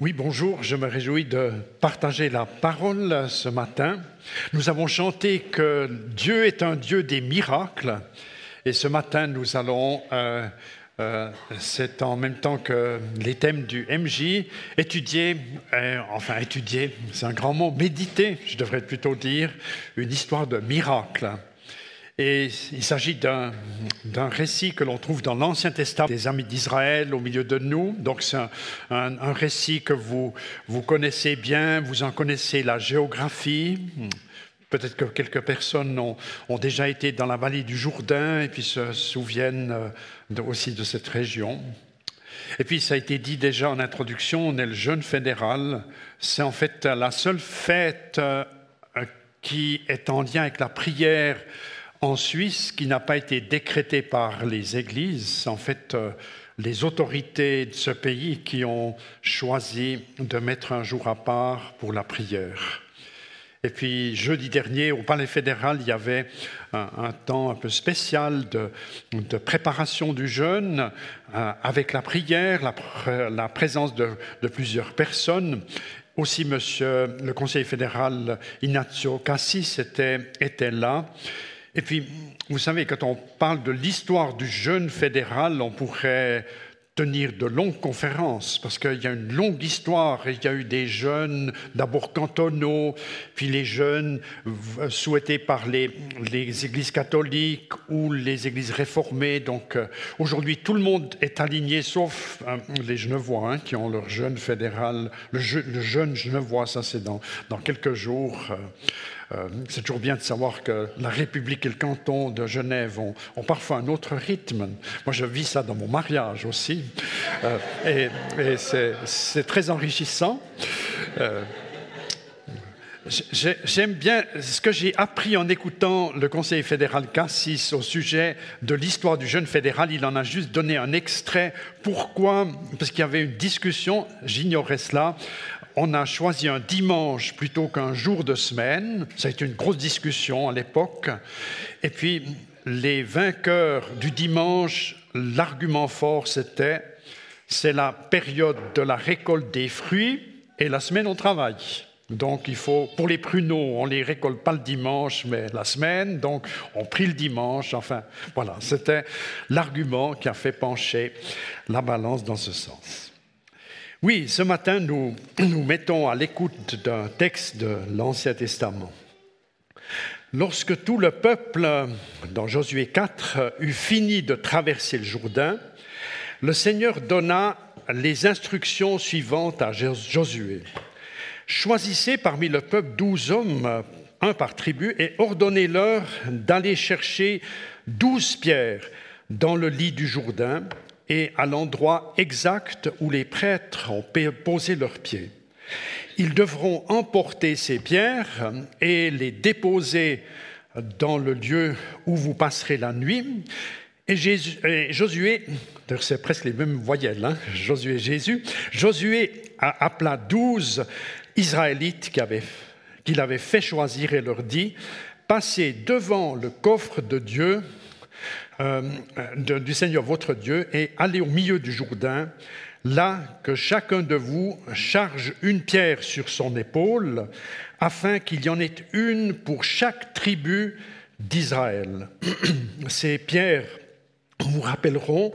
Oui, bonjour, je me réjouis de partager la parole ce matin. Nous avons chanté que Dieu est un Dieu des miracles et ce matin nous allons, euh, euh, c'est en même temps que les thèmes du MJ, étudier, euh, enfin étudier, c'est un grand mot, méditer, je devrais plutôt dire, une histoire de miracle. Et il s'agit d'un récit que l'on trouve dans l'Ancien Testament des amis d'Israël au milieu de nous. Donc c'est un, récit que vous, vous connaissez bien, vous en connaissez la géographie. Peut-être que quelques personnes ont, ont, déjà été dans la vallée du Jourdain et puis se souviennent euh, aussi de cette région. Et puis, ça a été dit déjà en introduction, on est le jeûne fédéral. C'est en fait la seule fête euh, qui est en lien avec la prière en Suisse qui n'a pas été décrété par les églises, en fait euh, les autorités de ce pays qui ont choisi de mettre un jour à part pour la prière. Et puis jeudi dernier, au Palais fédéral, il y avait un, temps un peu spécial de, préparation du jeûne euh, avec la prière, la, présence de, plusieurs personnes. Aussi, monsieur le conseiller fédéral Ignacio Cassis était, était là. Et puis, vous savez, quand on parle de l'histoire du jeûne fédéral, on pourrait tenir de longues conférences, parce qu'il y a une longue histoire. Il y a eu des jeunes, d'abord cantonaux, puis les jeunes souhaités par les, les églises catholiques ou les églises réformées. Donc euh, aujourd'hui, tout le monde est aligné, sauf euh, les Genevois, hein, qui ont leur jeûne fédéral. Le, jeûne Genevois, ça c'est dans, dans quelques jours. Euh, euh, c'est toujours bien de savoir que la République et le canton de Genève ont, parfois un autre rythme. Moi, je vis ça dans mon mariage aussi. Euh, et, c'est très enrichissant. Euh, j'aime bien ce que j'ai appris en écoutant le conseiller fédéral Cassis au sujet de l'histoire du jeune fédéral. Il en a juste donné un extrait. Pourquoi? Parce qu'il y avait une discussion, j'ignorais cela, on a choisi un dimanche plutôt qu'un jour de semaine. Été une grosse discussion à l'époque. Et puis, les vainqueurs du dimanche, l'argument fort, c'était c'est la période de la récolte des fruits et la semaine on travaille. Donc il faut, pour les pruneaux, on les récolte pas le dimanche, mais la semaine. Donc on prit le dimanche. Enfin, voilà, c'était l'argument qui a fait pencher la balance dans ce sens. Oui, ce matin, nous nous mettons à l'écoute d'un texte de l'Ancien Testament. Lorsque tout le peuple, dans Josué 4, eut fini de traverser le Jourdain, le Seigneur donna les instructions suivantes à Josué. Choisissez parmi le peuple douze hommes, un par tribu, et ordonnez-leur d'aller chercher douze pierres dans le lit du Jourdain et à l'endroit exact où les prêtres ont posé leurs pieds. Ils devront emporter ces pierres et les déposer dans le lieu où vous passerez la nuit. Et, Josué, c'est presque les mêmes voyelles, hein, Josué et Jésus, Josué appela douze Israélites qu'il avait fait choisir et leur dit, passez devant le coffre de Dieu euh, du Seigneur votre Dieu et allez au milieu du Jourdain, là que chacun de vous charge une pierre sur son épaule, afin qu'il y en ait une pour chaque tribu d'Israël. Ces pierres vous rappelleront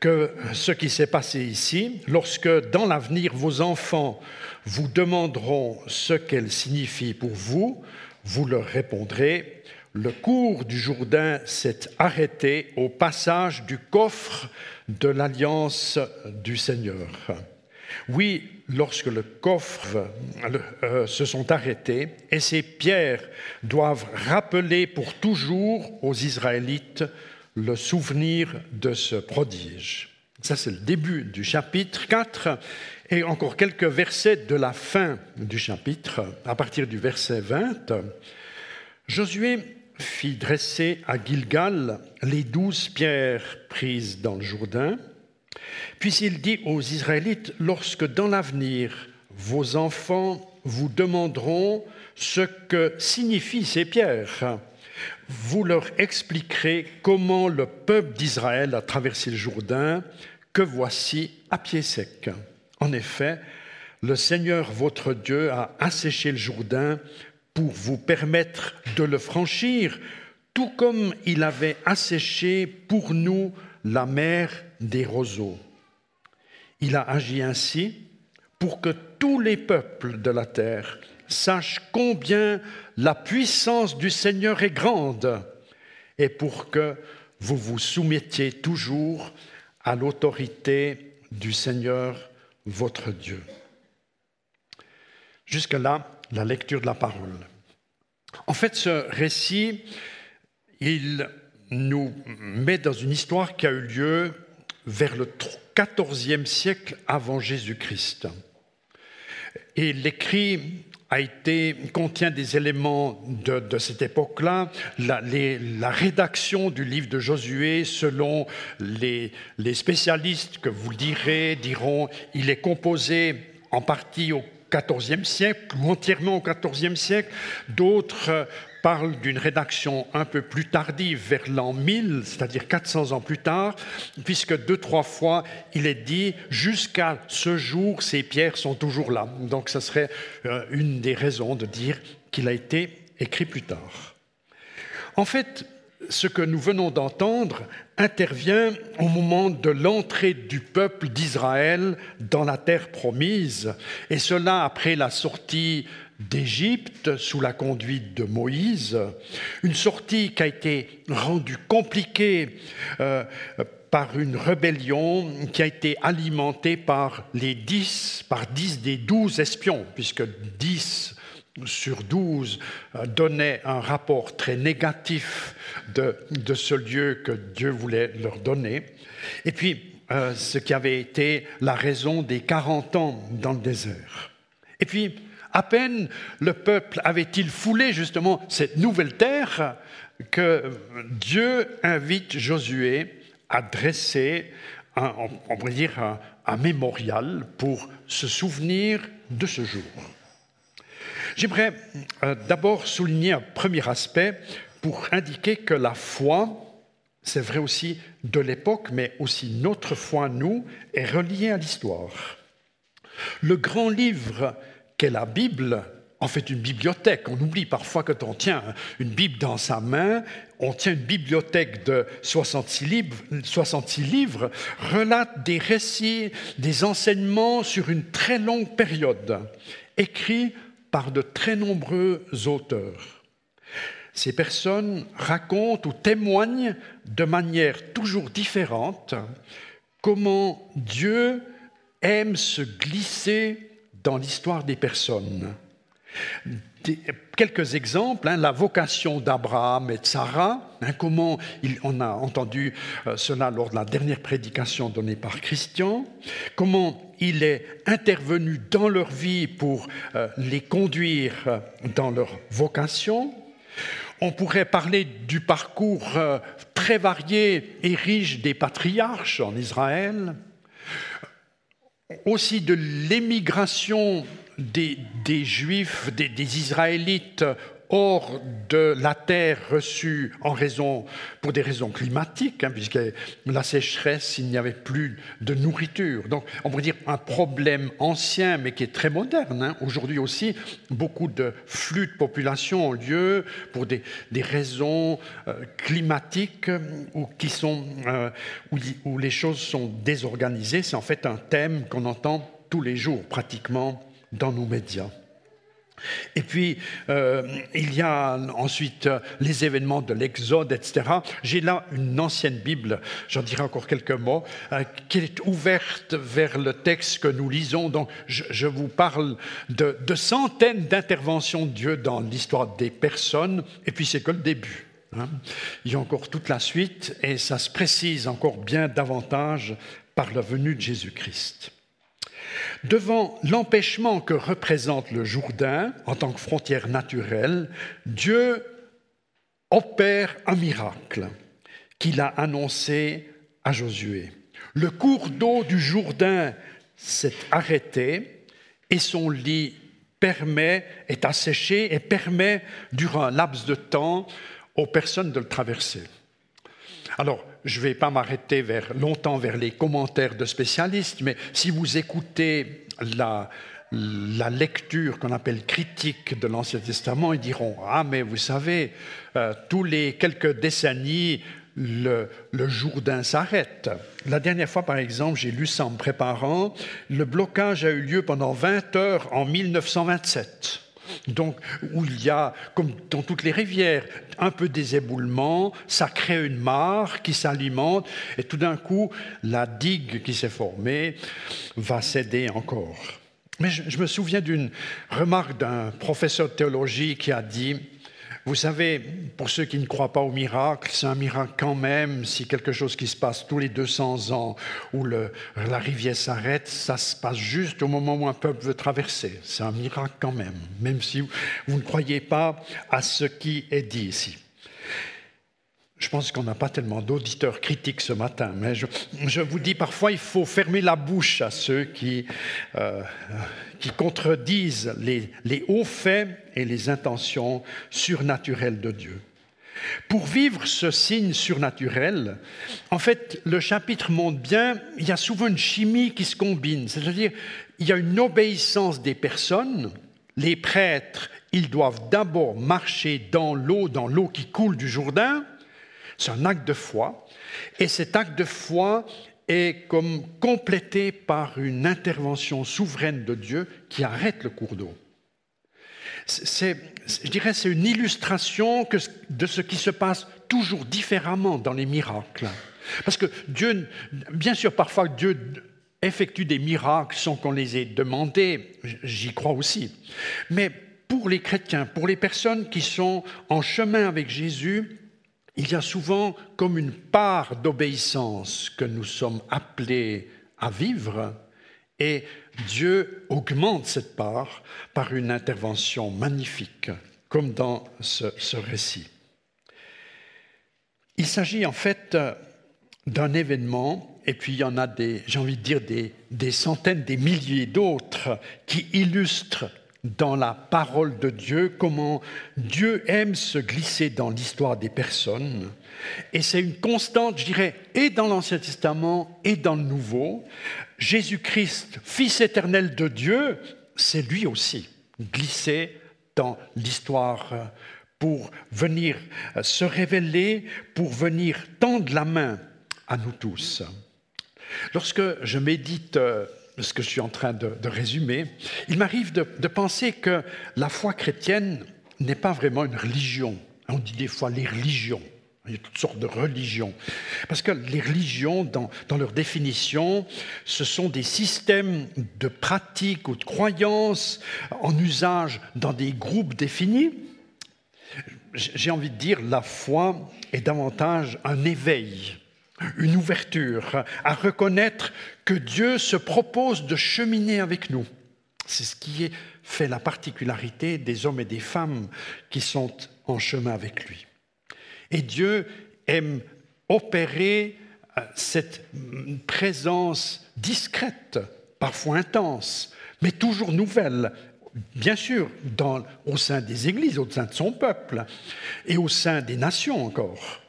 que ce qui s'est passé ici, lorsque dans l'avenir vos enfants vous demanderont ce qu'elles signifient pour vous, vous leur répondrez le cours du Jourdain s'est arrêté au passage du coffre de l'alliance du Seigneur. Oui, lorsque le coffre euh, se sont arrêtés, et ces pierres doivent rappeler pour toujours aux Israélites le souvenir de ce prodige. Ça, c'est le début du chapitre 4 et encore quelques versets de la fin du chapitre, à partir du verset 20. Josué fit dresser à Gilgal les douze pierres prises dans le Jourdain. Puis il dit aux Israélites, lorsque dans l'avenir vos enfants vous demanderont ce que signifient ces pierres, vous leur expliquerez comment le peuple d'Israël a traversé le Jourdain, que voici à pied sec. En effet, le Seigneur votre Dieu a asséché le Jourdain pour vous permettre de le franchir, tout comme il avait asséché pour nous la mer des roseaux. Il a agi ainsi pour que tous les peuples de la terre sachent combien la puissance du Seigneur est grande et pour que vous vous soumettiez toujours à l'autorité du Seigneur votre Dieu. Jusque-là, la lecture de la parole. En fait, ce récit, il nous met dans une histoire qui a eu lieu vers le XIVe siècle avant Jésus-Christ. Et l'écrit a été, contient des éléments de, cette époque-là. La, rédaction du livre de Josué, selon les, les spécialistes que vous direz, diront, il est composé en partie au XIVe siècle, ou entièrement au XIVe siècle. D'autres euh, parlent d'une rédaction un peu plus tardive, vers l'an 1000, c'est-à-dire 400 ans plus tard, puisque deux, trois fois, il est dit, jusqu'à ce jour, ces pierres sont toujours là. Donc, ce serait euh, une des raisons de dire qu'il a été écrit plus tard. En fait, ce que nous venons d'entendre intervient au moment de l'entrée du peuple d'Israël dans la terre promise, et cela après la sortie d'Égypte sous la conduite de Moïse, une sortie qui a été rendue compliquée euh, par une rébellion qui a été alimentée par les dix, par dix des douze espions, puisque dix sur 12 euh, donnait un rapport très négatif de, ce lieu que Dieu voulait leur donner. Et puis, euh, ce qui avait été la raison des 40 ans dans le désert. Et puis, à peine le peuple avait-il foulé justement cette nouvelle terre que Dieu invite Josué à dresser, on pourrait dire, un mémorial pour se souvenir de ce jour. J'aimerais euh, d'abord souligner un premier aspect pour indiquer que la foi, c'est vrai aussi de l'époque, mais aussi notre foi, nous, est reliée à l'histoire. Le grand livre qu'est la Bible, en fait une bibliothèque. On oublie parfois que on tient une Bible dans sa main, on tient une bibliothèque de 66 livres, 66 livres, relate des récits, des enseignements sur une très longue période, écrits par de très nombreux auteurs. Ces personnes racontent ou témoignent de manière toujours différente comment Dieu aime se glisser dans l'histoire des personnes quelques exemples, hein, la vocation d'Abraham et de Sarah, hein, comment on a entendu euh, cela lors de la dernière prédication donnée par Christian, comment il est intervenu dans leur vie pour euh, les conduire euh, dans leur vocation. On pourrait parler du parcours très varié et riche des patriarches en Israël, aussi de l'émigration des, Juifs, des, Israélites hors de la terre reçue en raison, pour des raisons climatiques, hein, puisque la sécheresse, il n'y avait plus de nourriture. Donc, on pourrait dire un problème ancien, mais qui est très moderne. Hein. Aujourd'hui aussi, beaucoup de flux de population ont lieu pour des, raisons euh, climatiques ou qui sont, euh, où les choses sont désorganisées. C'est en fait un thème qu'on entend tous les jours, pratiquement dans nos médias. Et puis, euh, il y a ensuite les événements de l'Exode, etc. J'ai là une ancienne Bible, j'en dirai encore quelques mots, euh, qui est ouverte vers le texte que nous lisons. Donc, je, vous parle de, centaines d'interventions de Dieu dans l'histoire des personnes, et puis c'est que le début. Hein. Il y a encore toute la suite, et ça se précise encore bien davantage par la venue de Jésus-Christ. Devant l'empêchement que représente le Jourdain en tant que frontière naturelle, Dieu opère un miracle qu'il a annoncé à Josué. Le cours d'eau du Jourdain s'est arrêté et son lit permet, est asséché et permet, durant un laps de temps, aux personnes de le traverser. Alors, je ne vais pas m'arrêter vers, longtemps vers les commentaires de spécialistes, mais si vous écoutez la, la lecture qu'on appelle critique de l'Ancien Testament, ils diront Ah, mais vous savez, euh, tous les quelques décennies, le, le Jourdain s'arrête. La dernière fois, par exemple, j'ai lu ça en me préparant, le blocage a eu lieu pendant 20 heures en 1927. Donc, où il y a, comme dans toutes les rivières, un peu des éboulements, ça crée une mare qui s'alimente, et tout d'un coup, la digue qui s'est formée va céder encore. Mais je, je me souviens d'une remarque d'un professeur de théologie qui a dit vous savez, pour ceux qui ne croient pas au miracle, c'est un miracle quand même si quelque chose qui se passe tous les 200 ans où la rivière s'arrête, ça se passe juste au moment où un peuple veut traverser. C'est un miracle quand même, même si vous ne croyez pas à ce qui est dit ici. Je pense qu'on n'a pas tellement d'auditeurs critiques ce matin, mais je, vous dis parfois il faut fermer la bouche à ceux qui, euh, qui contredisent les, les hauts faits et les intentions surnaturelles de Dieu. Pour vivre ce signe surnaturel, en fait, le chapitre montre bien, il y a souvent une chimie qui se combine, c'est-à-dire il y a une obéissance des personnes, les prêtres, ils doivent d'abord marcher dans l'eau, dans l'eau qui coule du Jourdain, c'est un acte de foi. Et cet acte de foi est comme complété par une intervention souveraine de Dieu qui arrête le cours d'eau. Je dirais, c'est une illustration de ce qui se passe toujours différemment dans les miracles. Parce que Dieu, bien sûr, parfois Dieu effectue des miracles sans qu'on les ait demandés, j'y crois aussi. Mais pour les chrétiens, pour les personnes qui sont en chemin avec Jésus, il y a souvent comme une part d'obéissance que nous sommes appelés à vivre et Dieu augmente cette part par une intervention magnifique, comme dans ce, récit. Il s'agit en fait d'un événement, et puis il y en a des, j'ai envie de dire, des centaines, des milliers d'autres qui illustrent dans la parole de Dieu, comment Dieu aime se glisser dans l'histoire des personnes. Et c'est une constante, je dirais, et dans l'Ancien Testament et dans le Nouveau. Jésus-Christ, Fils éternel de Dieu, c'est lui aussi glissé dans l'histoire pour venir se révéler, pour venir tendre la main à nous tous. Lorsque je médite ce que je suis en train de, résumer, il m'arrive de, de, penser que la foi chrétienne n'est pas vraiment une religion. On dit des fois les religions. Il y a toutes sortes de religions. Parce que les religions, dans, dans leur définition, ce sont des systèmes de pratiques ou de croyances en usage dans des groupes définis. J'ai envie de dire, la foi est davantage un éveil une ouverture à reconnaître que Dieu se propose de cheminer avec nous. C'est ce qui fait la particularité des hommes et des femmes qui sont en chemin avec lui. Et Dieu aime opérer euh, cette présence discrète, parfois intense, mais toujours nouvelle, bien sûr, au sein des églises, au sein de son peuple, et au sein des nations encore.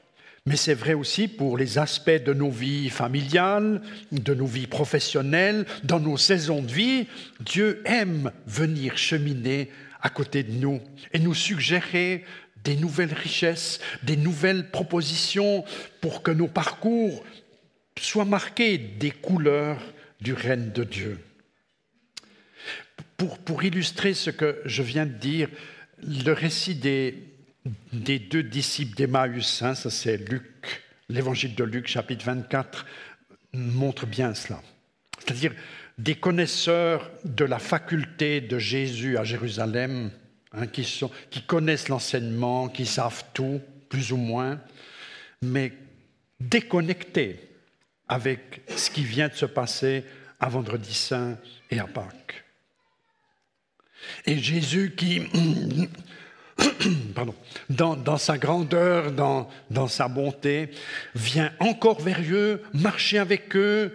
Mais c'est vrai aussi pour les aspects de nos vies familiales, de nos vies professionnelles, dans nos saisons de vie. Dieu aime venir cheminer à côté de nous et nous suggérer des nouvelles richesses, des nouvelles propositions pour que nos parcours soient marqués des couleurs du règne de Dieu. Pour, pour illustrer ce que je viens de dire, le récit des, des deux disciples d'Emmaüs, hein, ça c'est Luc, l'évangile de Luc chapitre 24, montre bien cela. C'est-à-dire des connaisseurs de la faculté de Jésus à Jérusalem, hein, qui, connaissent l'enseignement, qui savent tout, plus ou moins, mais déconnectés avec ce qui vient de se passer à Vendredi Saint et à Pâques. Et Jésus qui pardon, dans, sa grandeur, dans, sa bonté, vient encore vers eux, marcher avec eux,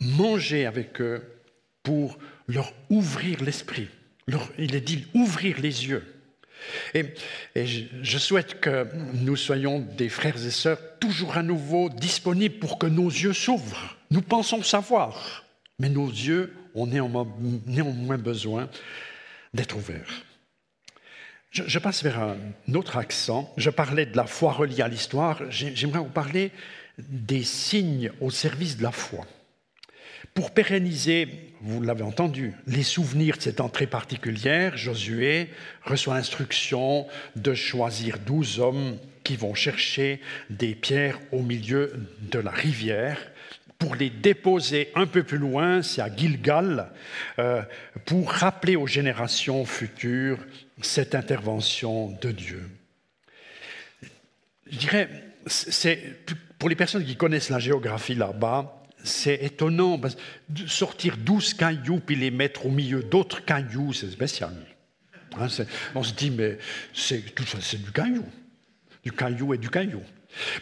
manger avec eux pour leur ouvrir l'esprit. Il est dit ouvrir les yeux. Et, je souhaite que nous soyons des frères et sœurs toujours à nouveau disponibles pour que nos yeux s'ouvrent. Nous pensons savoir, mais nos yeux ont néanmoins besoin d'être ouverts. Je, passe vers un autre accent. Je parlais de la foi reliée à l'histoire. J'aimerais vous parler des signes au service de la foi. Pour pérenniser, vous l'avez entendu, les souvenirs de cette entrée particulière, Josué reçoit l'instruction de choisir douze hommes qui vont chercher des pierres au milieu de la rivière pour les déposer un peu plus loin, c'est à Gilgal, euh, pour rappeler aux générations futures cette intervention de Dieu. Je dirais, c'est, pour les personnes qui connaissent la géographie là-bas, c'est étonnant, parce sortir douze cailloux puis les mettre au milieu d'autres cailloux, c'est spécial. Hein, on se dit, mais c'est, c'est du caillou, du caillou et du caillou.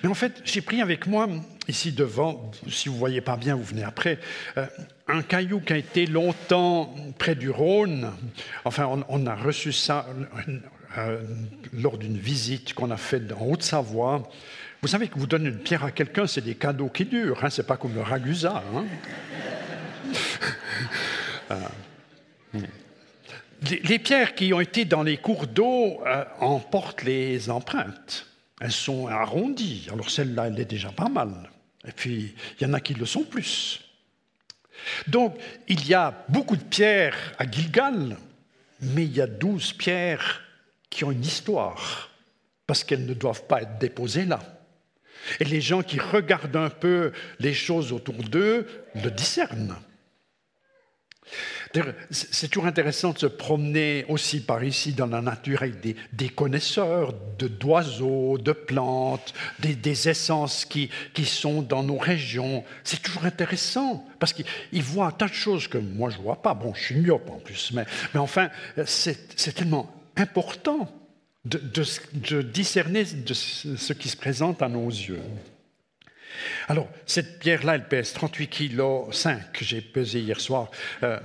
Mais en fait, j'ai pris avec moi, ici devant, si vous ne voyez pas bien, vous venez après, euh, un caillou qui a été longtemps près du Rhône. Enfin, on, a reçu ça euh, lors d'une visite qu'on a faite en Haute-Savoie. Vous savez que vous donnez une pierre à quelqu'un, c'est des cadeaux qui durent, hein, c'est pas comme le ragusa. Hein. Euh, les, pierres qui ont été dans les cours d'eau emportent les empreintes elles sont arrondies. Alors celle-là, elle est déjà pas mal. Et puis, il y en a qui le sont plus. Donc, il y a beaucoup de pierres à Gilgal, mais il y a douze pierres qui ont une histoire, parce qu'elles ne doivent pas être déposées là. Et les gens qui regardent un peu les choses autour d'eux le discernent. C'est toujours intéressant de se promener aussi par ici dans la nature avec des, connaisseurs d'oiseaux, de, plantes, des, essences qui, qui, sont dans nos régions. C'est toujours intéressant parce qu'ils voient un tas de choses que moi je ne vois pas. Bon, je suis myope en plus, mais, mais enfin, c'est tellement important de, de discerner de ce qui se présente à nos yeux. Alors, cette pierre-là, elle pèse 38 kg 5, j'ai pesé hier soir. Euh,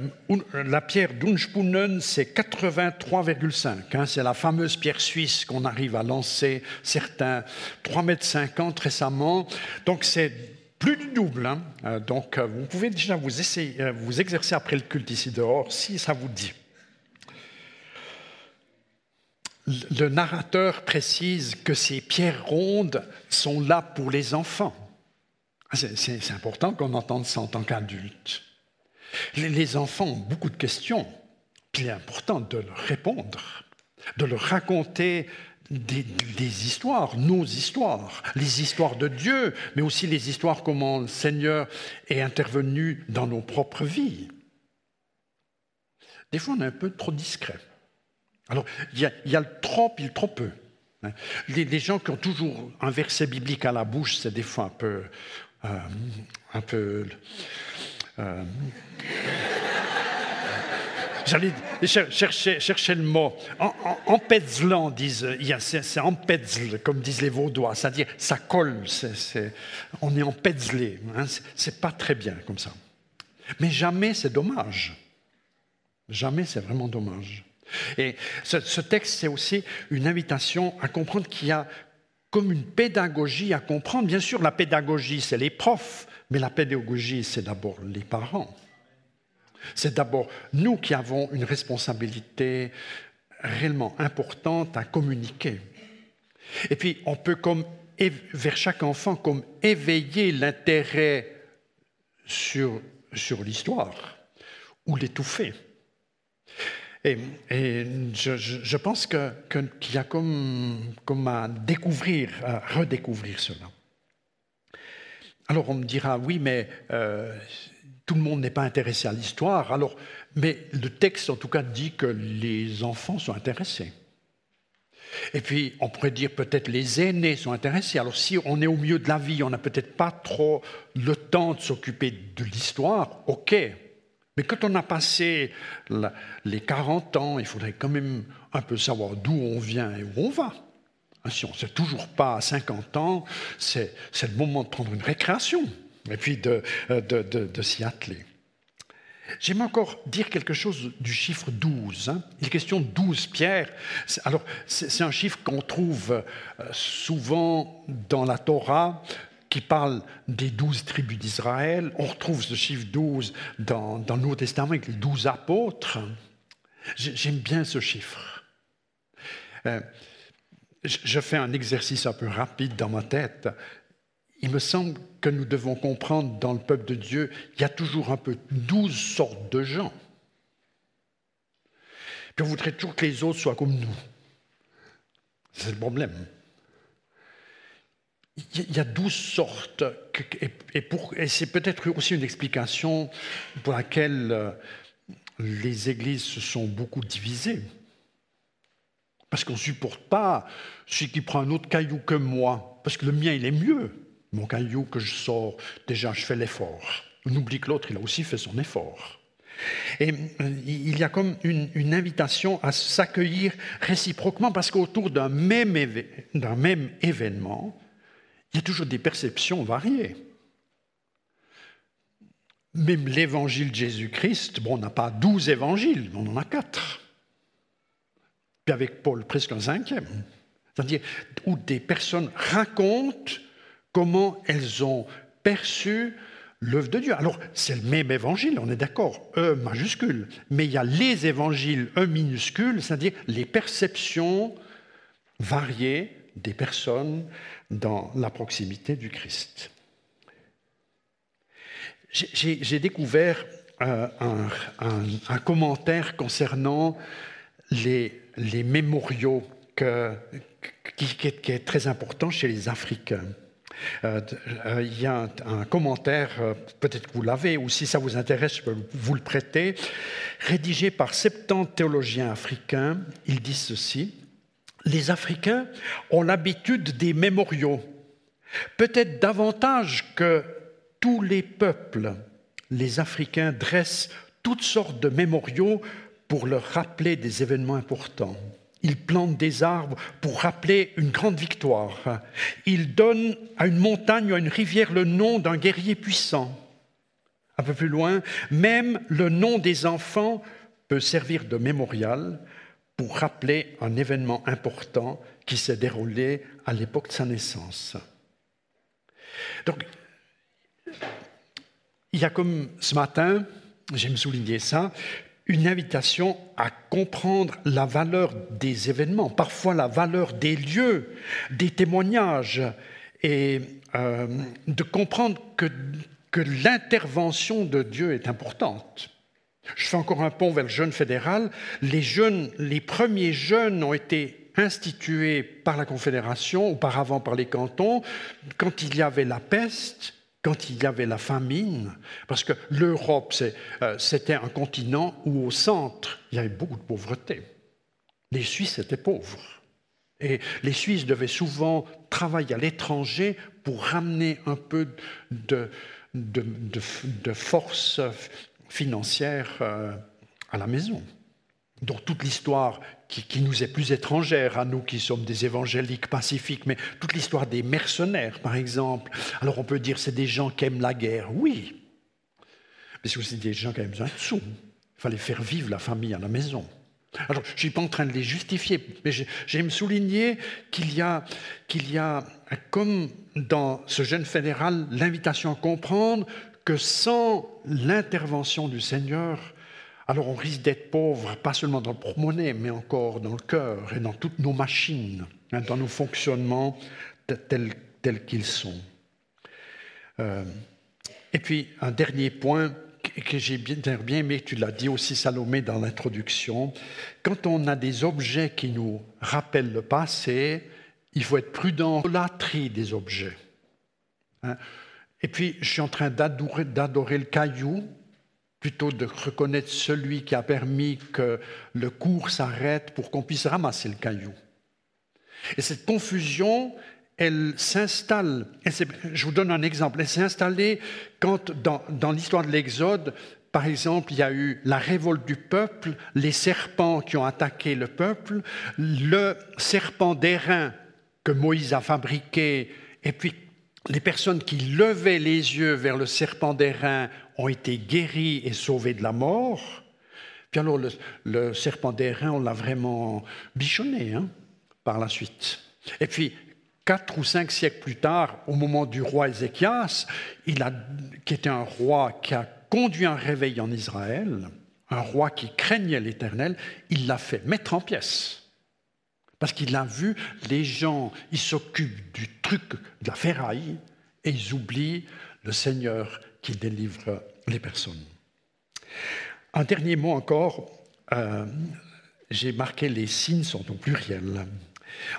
la pierre d'Unspunnen, c'est 83,5. Hein, c'est la fameuse pierre suisse qu'on arrive à lancer, certains 3,50 m récemment. Donc, c'est plus du double. Hein. Euh, donc, euh, vous pouvez déjà vous, essayer, vous exercer après le culte ici dehors, si ça vous dit. Le narrateur précise que ces pierres rondes sont là pour les enfants. C'est important qu'on entende ça en tant qu'adulte. Les enfants ont beaucoup de questions, puis il est important de leur répondre, de leur raconter des, histoires, nos histoires, les histoires de Dieu, mais aussi les histoires comment le Seigneur est intervenu dans nos propres vies. Des fois, on est un peu trop discret. Alors, il y a, il y a le trop et le trop peu. Hein. Les, gens qui ont toujours un verset biblique à la bouche, c'est des fois un peu, euh, un peu. Euh, J'allais chercher, le mot. En, en, disent, c'est empezzle, comme disent les Vaudois, c'est-à-dire ça colle, on est empezzlé. Hein, c'est pas très bien comme ça. Mais jamais c'est dommage. Jamais c'est vraiment dommage. Et ce texte, c'est aussi une invitation à comprendre qu'il y a comme une pédagogie à comprendre. Bien sûr, la pédagogie, c'est les profs, mais la pédagogie, c'est d'abord les parents. C'est d'abord nous qui avons une responsabilité réellement importante à communiquer. Et puis, on peut, comme vers chaque enfant, comme éveiller l'intérêt sur, sur l'histoire ou l'étouffer. Et, je, pense qu'il y a comme, à découvrir, à redécouvrir cela. Alors on me dira, oui, mais euh, tout le monde n'est pas intéressé à l'histoire. Mais le texte, en tout cas, dit que les enfants sont intéressés. Et puis, on pourrait dire peut-être les aînés sont intéressés. Alors, si on est au milieu de la vie, on n'a peut-être pas trop le temps de s'occuper de l'histoire, ok, mais quand on a passé les 40 ans, il faudrait quand même un peu savoir d'où on vient et où on va. Hein, si on ne sait toujours pas à 50 ans, c'est le moment de prendre une récréation et puis de, de, s'y atteler. J'aime encore dire quelque chose du chiffre 12. Hein. Il est question de 12 pierres. Alors, c'est un chiffre qu'on trouve euh, souvent dans la Torah qui parle des douze tribus d'Israël. On retrouve ce chiffre 12 dans, le Nouveau Testament avec les douze apôtres. J'aime bien ce chiffre. Euh, je fais un exercice un peu rapide dans ma tête. Il me semble que nous devons comprendre dans le peuple de Dieu, il y a toujours un peu douze sortes de gens. Puis on voudrait toujours que les autres soient comme nous. C'est le problème. Il y a douze sortes, et, c'est peut-être aussi une explication pour laquelle euh, les églises se sont beaucoup divisées. Parce qu'on ne supporte pas celui qui prend un autre caillou que moi, parce que le mien, il est mieux. Mon caillou que je sors, déjà, je fais l'effort. On oublie que l'autre, il a aussi fait son effort. Et euh, il y a comme une, invitation à s'accueillir réciproquement, parce qu'autour d'un même, même événement, il y a toujours des perceptions variées. Même l'évangile de Jésus-Christ, bon, on n'a pas douze évangiles, on en a quatre. Puis avec Paul, presque un cinquième. C'est-à-dire où des personnes racontent comment elles ont perçu l'œuvre de Dieu. Alors, c'est le même évangile, on est d'accord, E majuscule, mais il y a les évangiles E minuscule, c'est-à-dire les perceptions variées des personnes dans la proximité du Christ. J'ai découvert euh, un, commentaire concernant les, mémoriaux qui, est très important chez les Africains. Euh, euh, il y a un, commentaire, peut-être que vous l'avez, ou si ça vous intéresse, je peux vous le prêter, rédigé par 70 théologiens africains. Ils disent ceci Les Africains ont l'habitude des mémoriaux, peut-être davantage que tous les peuples, les Africains dressent toutes sortes de mémoriaux pour leur rappeler des événements importants. Ils plantent des arbres pour rappeler une grande victoire. Ils donnent à une montagne ou à une rivière le nom d'un guerrier puissant. Un peu plus loin, même le nom des enfants peut servir de mémorial pour rappeler un événement important qui s'est déroulé à l'époque de sa naissance. Donc, il y a comme ce matin, j'aime souligner ça, une invitation à comprendre la valeur des événements, parfois la valeur des lieux, des témoignages, et euh, de comprendre que, que l'intervention de Dieu est importante. Je fais encore un pont vers le jeûne fédéral. Les, jeunes, les premiers jeunes ont été institués par la Confédération, auparavant par les cantons, quand il y avait la peste, quand il y avait la famine, parce que l'Europe, euh, c'était un continent où au centre, il y avait beaucoup de pauvreté. Les Suisses étaient pauvres. Et les Suisses devaient souvent travailler à l'étranger pour ramener un peu de force financière euh, à la maison. Donc toute l'histoire qui, nous est plus étrangère à nous qui sommes des évangéliques pacifiques, mais toute l'histoire des mercenaires, par exemple. Alors on peut dire c'est des gens qui aiment la guerre, oui, mais c'est aussi des gens qui aiment besoin de sous. Il fallait faire vivre la famille à la maison. Alors, je ne suis pas en train de les justifier, mais j'aime souligner qu'il y, a, qu'il y a, comme dans ce jeune fédéral, l'invitation à comprendre que sans l'intervention du Seigneur, alors on risque d'être pauvre, pas seulement dans le porte-monnaie, mais encore dans le cœur et dans toutes nos machines, hein, dans nos fonctionnements tels, qu'ils sont. Euh, et puis un dernier point que j'ai bien, aimé, tu l'as dit aussi Salomé dans l'introduction, quand on a des objets qui nous rappellent le passé, il faut être prudent dans la tri des objets. Hein. Et puis, je suis en train d'adorer le caillou, plutôt de reconnaître celui qui a permis que le cours s'arrête pour qu'on puisse ramasser le caillou. Et cette confusion, elle s'installe, je vous donne un exemple, elle s'est installée quand dans, dans l'histoire de l'Exode, par exemple, il y a eu la révolte du peuple, les serpents qui ont attaqué le peuple, le serpent d'airain que Moïse a fabriqué, et puis les personnes qui levaient les yeux vers le serpent d'airain ont été guéries et sauvées de la mort. Puis alors le, serpent d'airain, on l'a vraiment bichonné hein, par la suite. Et puis, quatre ou cinq siècles plus tard, au moment du roi Ézéchias, il a, qui était un roi qui a conduit un réveil en Israël, un roi qui craignait l'Éternel, il l'a fait mettre en pièces. Parce qu'il a vu les gens, ils s'occupent du truc de la ferraille et ils oublient le Seigneur qui délivre les personnes. Un dernier mot encore, euh, j'ai marqué les signes sont au pluriel.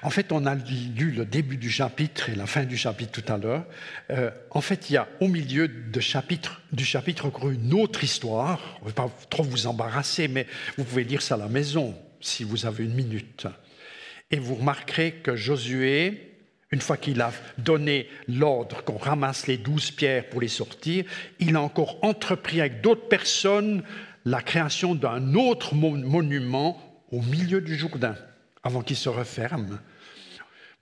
En fait, on a lu le début du chapitre et la fin du chapitre tout à l'heure. Euh, en fait, il y a au milieu chapitre, du chapitre encore une autre histoire. Je ne vais pas trop vous embarrasser, mais vous pouvez lire ça à la maison si vous avez une minute. Et vous remarquerez que Josué, une fois qu'il a donné l'ordre qu'on ramasse les douze pierres pour les sortir, il a encore entrepris avec d'autres personnes la création d'un autre monument au milieu du Jourdain avant qu'il se referme.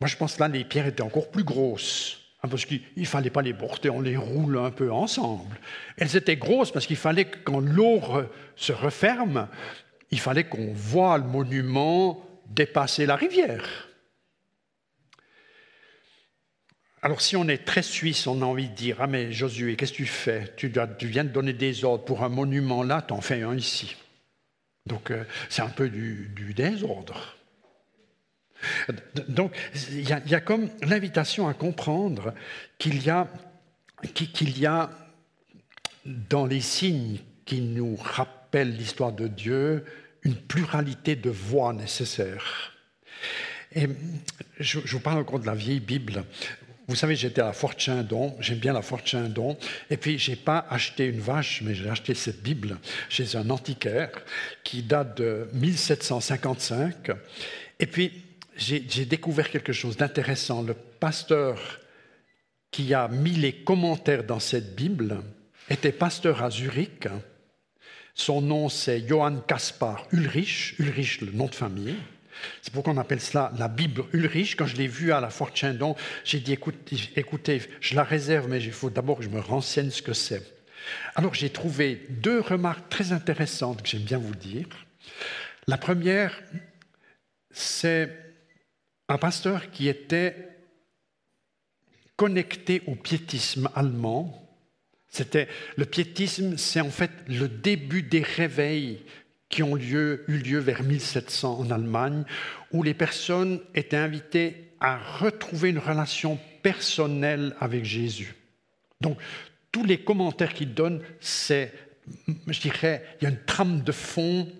Moi, je pense que là, les pierres étaient encore plus grosses, hein, parce qu'il ne fallait pas les porter, on les roule un peu ensemble. Elles étaient grosses parce qu'il fallait que quand l'eau se referme, il fallait qu'on voit le monument dépasser la rivière. Alors si on est très suisse, on a envie de dire, ah mais Josué, qu'est-ce que tu fais? Tu, viens de donner des ordres pour un monument là, tu en fais un ici. Donc euh, c'est un peu du désordre. Donc, il y, a, comme l'invitation à comprendre qu'il y, a, qu'il y a dans les signes qui nous rappellent l'histoire de Dieu une pluralité de voix nécessaires. Et je, vous parle encore de la vieille Bible. Vous savez, j'étais à la Fort Chindon, j'aime bien la Fort Chindon, et puis j'ai pas acheté une vache, mais j'ai acheté cette Bible chez un antiquaire qui date de 1755. Et puis j'ai découvert quelque chose d'intéressant. Le pasteur qui a mis les commentaires dans cette Bible était pasteur à Zurich. Son nom, c'est Johann Kaspar Ulrich, Ulrich, le nom de famille. C'est pourquoi on appelle cela la Bible Ulrich. Quand je l'ai vu à la Fort Chindon, j'ai dit écoutez, je la réserve, mais il faut d'abord que je me renseigne ce que c'est. Alors j'ai trouvé deux remarques très intéressantes que j'aime bien vous dire. La première, c'est un pasteur qui était connecté au piétisme allemand. C'était le piétisme, c'est en fait le début des réveils qui ont eu lieu vers 1700 en Allemagne, où les personnes étaient invitées à retrouver une relation personnelle avec Jésus. Donc, tous les commentaires qu'il donne, c'est, je dirais, il y a une trame de fond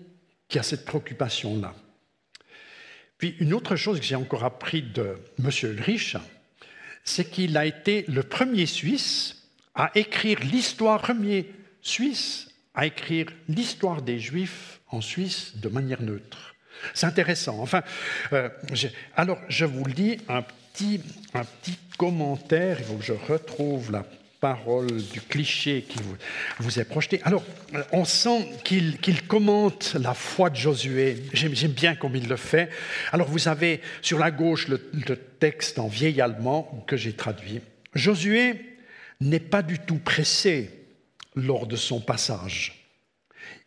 qui a cette préoccupation-là. Puis une autre chose que j'ai encore appris de M. Ulrich, c'est qu'il a été le premier Suisse à écrire l'histoire, premier Suisse à écrire l'histoire des Juifs en Suisse de manière neutre. C'est intéressant. Enfin, euh, alors je vous lis un petit, un petit commentaire. Il faut que je retrouve la parole, du cliché qui vous, est projeté. Alors, on sent qu'il commente la foi de Josué. J'aime bien comme il le fait. Alors, vous avez sur la gauche le texte en vieil allemand que j'ai traduit. Josué n'est pas du tout pressé lors de son passage.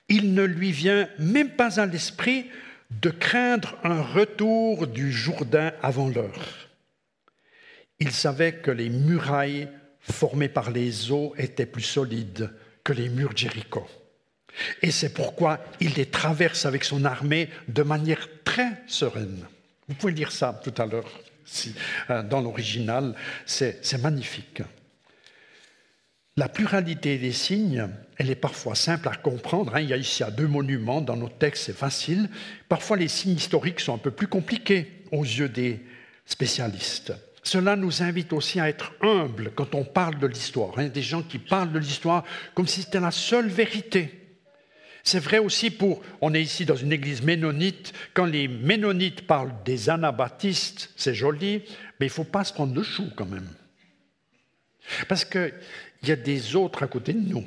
Il ne lui vient même pas à l'esprit de craindre un retour du Jourdain avant l'heure. Il savait que les murailles formés par les eaux étaient plus solides que les murs de Jéricho. Et c'est pourquoi il les traverse avec son armée de manière très sereine. Vous pouvez lire ça tout à l'heure si, euh, dans l'original, c'est magnifique. La pluralité des signes, elle est parfois simple à comprendre. Hein. Il y a ici deux monuments dans nos textes, c'est facile. Parfois, les signes historiques sont un peu plus compliqués aux yeux des spécialistes. Cela nous invite aussi à être humbles quand on parle de l'histoire. A des gens qui parlent de l'histoire comme si c'était la seule vérité. C'est vrai aussi pour, on est ici dans une église ménonite, quand les ménonites parlent des anabaptistes, c'est joli, mais il ne faut pas se prendre le chou quand même. Parce qu'il y a des autres à côté de nous.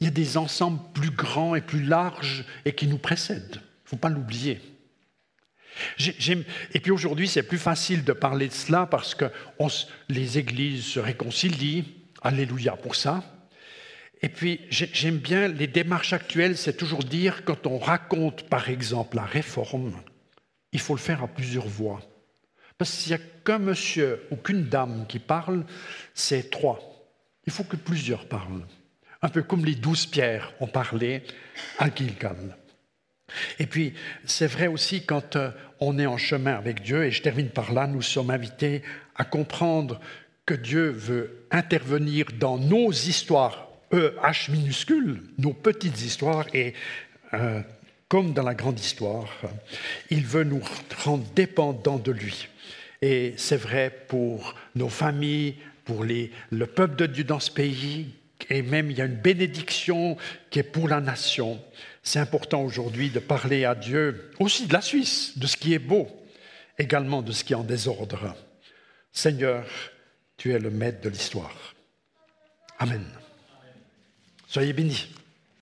Il y a des ensembles plus grands et plus larges et qui nous précèdent. Il ne faut pas l'oublier. Et puis aujourd'hui, c'est plus facile de parler de cela parce que les églises se réconcilient. Alléluia pour ça. Et puis, j'aime bien les démarches actuelles, c'est toujours dire, quand on raconte par exemple la réforme, il faut le faire à plusieurs voix. Parce qu'il n'y a qu'un monsieur ou qu'une dame qui parle, c'est trois. Il faut que plusieurs parlent. Un peu comme les douze pierres ont parlé à Gilgal. Et puis, c'est vrai aussi quand euh, on est en chemin avec Dieu, et je termine par là, nous sommes invités à comprendre que Dieu veut intervenir dans nos histoires, E, H minuscule, nos petites histoires, et euh, comme dans la grande histoire, il veut nous rendre dépendants de lui. Et c'est vrai pour nos familles, pour le peuple de Dieu dans ce pays, et même il y a une bénédiction qui est pour la nation. C'est important aujourd'hui de parler à Dieu aussi de la Suisse, de ce qui est beau, également de ce qui est en désordre. Seigneur, tu es le maître de l'histoire. Amen. Soyez bénis.